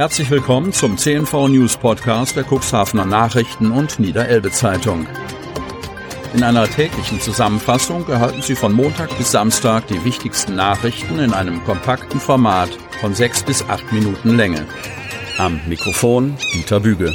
Herzlich willkommen zum CNV News Podcast der Cuxhavener Nachrichten und Niederelbe Zeitung. In einer täglichen Zusammenfassung erhalten Sie von Montag bis Samstag die wichtigsten Nachrichten in einem kompakten Format von sechs bis acht Minuten Länge. Am Mikrofon Dieter Büge.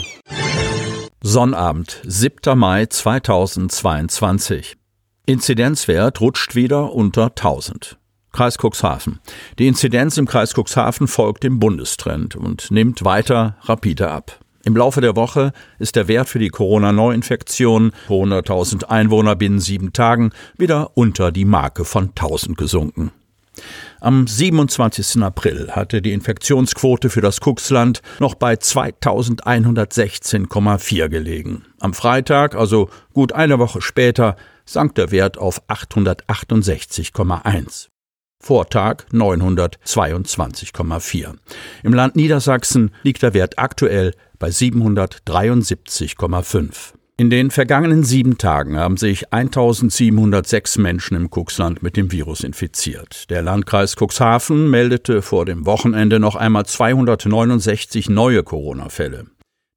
Sonnabend, 7. Mai 2022. Inzidenzwert rutscht wieder unter 1000. Kreis Cuxhaven. Die Inzidenz im Kreis Cuxhaven folgt dem Bundestrend und nimmt weiter rapide ab. Im Laufe der Woche ist der Wert für die Corona-Neuinfektion pro 100.000 Einwohner binnen sieben Tagen wieder unter die Marke von 1000 gesunken. Am 27. April hatte die Infektionsquote für das Cuxland noch bei 2116,4 gelegen. Am Freitag, also gut eine Woche später, sank der Wert auf 868,1. Vortag 922,4. Im Land Niedersachsen liegt der Wert aktuell bei 773,5. In den vergangenen sieben Tagen haben sich 1706 Menschen im Cuxland mit dem Virus infiziert. Der Landkreis Cuxhaven meldete vor dem Wochenende noch einmal 269 neue Corona-Fälle.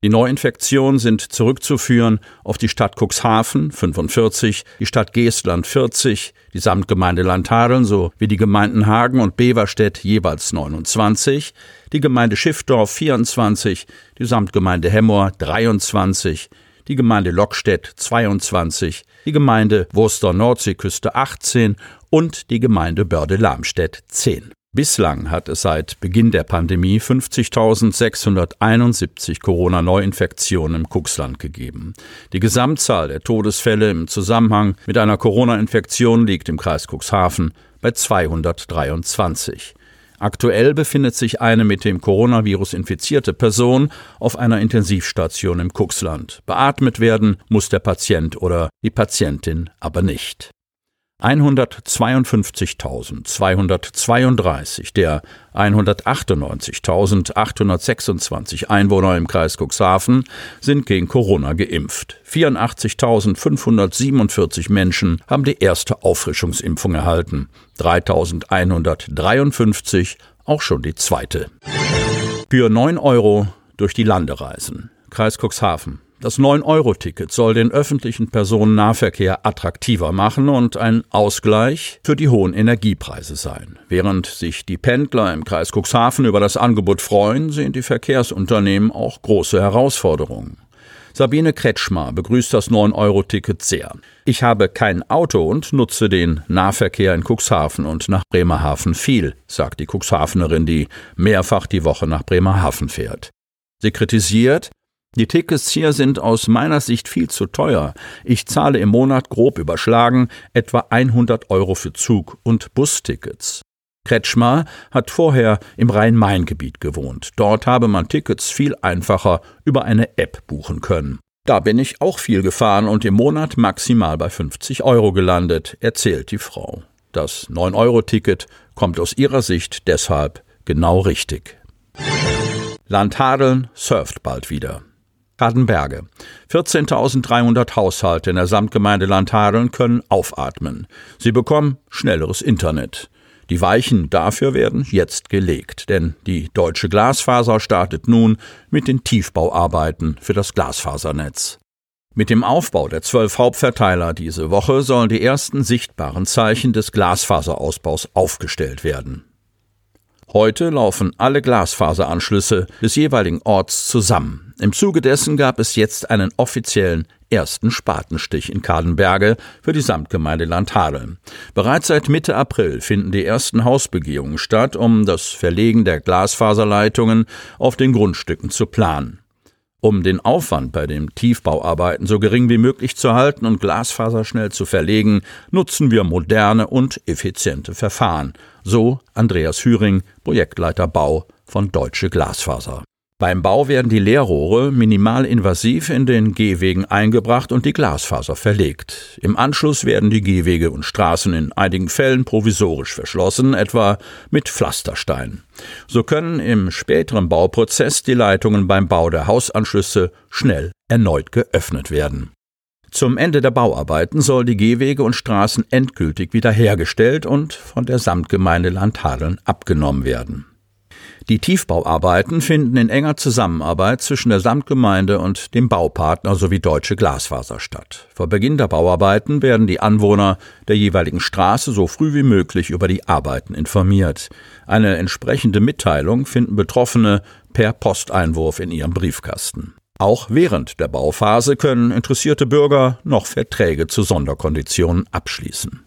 Die Neuinfektionen sind zurückzuführen auf die Stadt Cuxhaven 45, die Stadt Geestland 40, die Samtgemeinde Landhadeln sowie die Gemeinden Hagen und Beverstedt jeweils 29, die Gemeinde Schiffdorf 24, die Samtgemeinde Hemmoor 23, die Gemeinde Lockstedt 22, die Gemeinde Wurster Nordseeküste 18 und die Gemeinde Börde-Lamstedt 10. Bislang hat es seit Beginn der Pandemie 50.671 Corona-Neuinfektionen im Cuxland gegeben. Die Gesamtzahl der Todesfälle im Zusammenhang mit einer Corona-Infektion liegt im Kreis Cuxhaven bei 223. Aktuell befindet sich eine mit dem Coronavirus infizierte Person auf einer Intensivstation im Cuxland. Beatmet werden muss der Patient oder die Patientin aber nicht. 152.232 der 198.826 Einwohner im Kreis Cuxhaven sind gegen Corona geimpft. 84.547 Menschen haben die erste Auffrischungsimpfung erhalten, 3.153 auch schon die zweite. Für 9 Euro durch die Lande reisen. Kreis Cuxhaven. Das 9-Euro-Ticket soll den öffentlichen Personennahverkehr attraktiver machen und ein Ausgleich für die hohen Energiepreise sein. Während sich die Pendler im Kreis Cuxhaven über das Angebot freuen, sehen die Verkehrsunternehmen auch große Herausforderungen. Sabine Kretschmer begrüßt das 9-Euro-Ticket sehr. Ich habe kein Auto und nutze den Nahverkehr in Cuxhaven und nach Bremerhaven viel, sagt die Cuxhavenerin, die mehrfach die Woche nach Bremerhaven fährt. Sie kritisiert, die Tickets hier sind aus meiner Sicht viel zu teuer. Ich zahle im Monat grob überschlagen etwa 100 Euro für Zug- und Bustickets. Kretschmer hat vorher im Rhein-Main-Gebiet gewohnt. Dort habe man Tickets viel einfacher über eine App buchen können. Da bin ich auch viel gefahren und im Monat maximal bei 50 Euro gelandet, erzählt die Frau. Das 9-Euro-Ticket kommt aus ihrer Sicht deshalb genau richtig. Landhadeln surft bald wieder. Kadenberge. 14.300 Haushalte in der Samtgemeinde Landhadeln können aufatmen. Sie bekommen schnelleres Internet. Die Weichen dafür werden jetzt gelegt, denn die deutsche Glasfaser startet nun mit den Tiefbauarbeiten für das Glasfasernetz. Mit dem Aufbau der zwölf Hauptverteiler diese Woche sollen die ersten sichtbaren Zeichen des Glasfaserausbaus aufgestellt werden. Heute laufen alle Glasfaseranschlüsse des jeweiligen Orts zusammen. Im Zuge dessen gab es jetzt einen offiziellen ersten Spatenstich in Kadenberge für die Samtgemeinde Landhadeln. Bereits seit Mitte April finden die ersten Hausbegehungen statt, um das Verlegen der Glasfaserleitungen auf den Grundstücken zu planen. Um den Aufwand bei den Tiefbauarbeiten so gering wie möglich zu halten und Glasfaser schnell zu verlegen, nutzen wir moderne und effiziente Verfahren. So Andreas Hüring, Projektleiter Bau von Deutsche Glasfaser. Beim Bau werden die Leerrohre minimalinvasiv in den Gehwegen eingebracht und die Glasfaser verlegt. Im Anschluss werden die Gehwege und Straßen in einigen Fällen provisorisch verschlossen, etwa mit Pflasterstein. So können im späteren Bauprozess die Leitungen beim Bau der Hausanschlüsse schnell erneut geöffnet werden. Zum Ende der Bauarbeiten soll die Gehwege und Straßen endgültig wiederhergestellt und von der Samtgemeinde Landhadeln abgenommen werden. Die Tiefbauarbeiten finden in enger Zusammenarbeit zwischen der Samtgemeinde und dem Baupartner sowie Deutsche Glasfaser statt. Vor Beginn der Bauarbeiten werden die Anwohner der jeweiligen Straße so früh wie möglich über die Arbeiten informiert. Eine entsprechende Mitteilung finden Betroffene per Posteinwurf in ihrem Briefkasten. Auch während der Bauphase können interessierte Bürger noch Verträge zu Sonderkonditionen abschließen.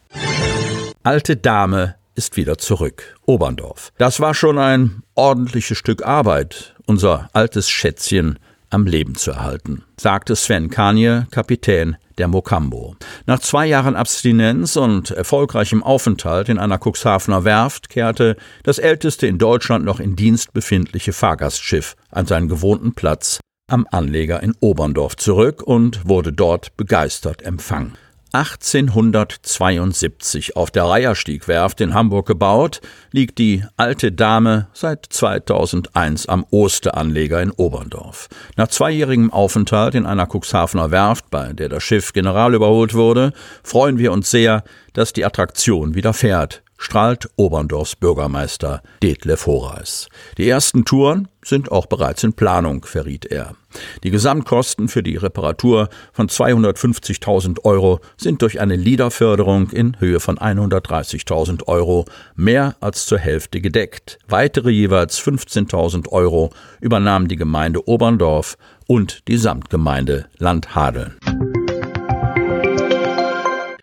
Alte Dame ist wieder zurück. Oberndorf. Das war schon ein ordentliches Stück Arbeit, unser altes Schätzchen am Leben zu erhalten, sagte Sven Kanje, Kapitän der Mokambo. Nach zwei Jahren Abstinenz und erfolgreichem Aufenthalt in einer Cuxhavener Werft kehrte das älteste in Deutschland noch in Dienst befindliche Fahrgastschiff an seinen gewohnten Platz am Anleger in Oberndorf zurück und wurde dort begeistert empfangen. 1872 auf der Reierstiegwerft in Hamburg gebaut, liegt die Alte Dame seit 2001 am Osteranleger in Oberndorf. Nach zweijährigem Aufenthalt in einer Cuxhavener Werft, bei der das Schiff General überholt wurde, freuen wir uns sehr, dass die Attraktion wieder fährt strahlt Oberndorfs Bürgermeister Detlef Horace. Die ersten Touren sind auch bereits in Planung, verriet er. Die Gesamtkosten für die Reparatur von 250.000 Euro sind durch eine LIDA-Förderung in Höhe von 130.000 Euro mehr als zur Hälfte gedeckt. Weitere jeweils 15.000 Euro übernahm die Gemeinde Oberndorf und die Samtgemeinde Landhadeln.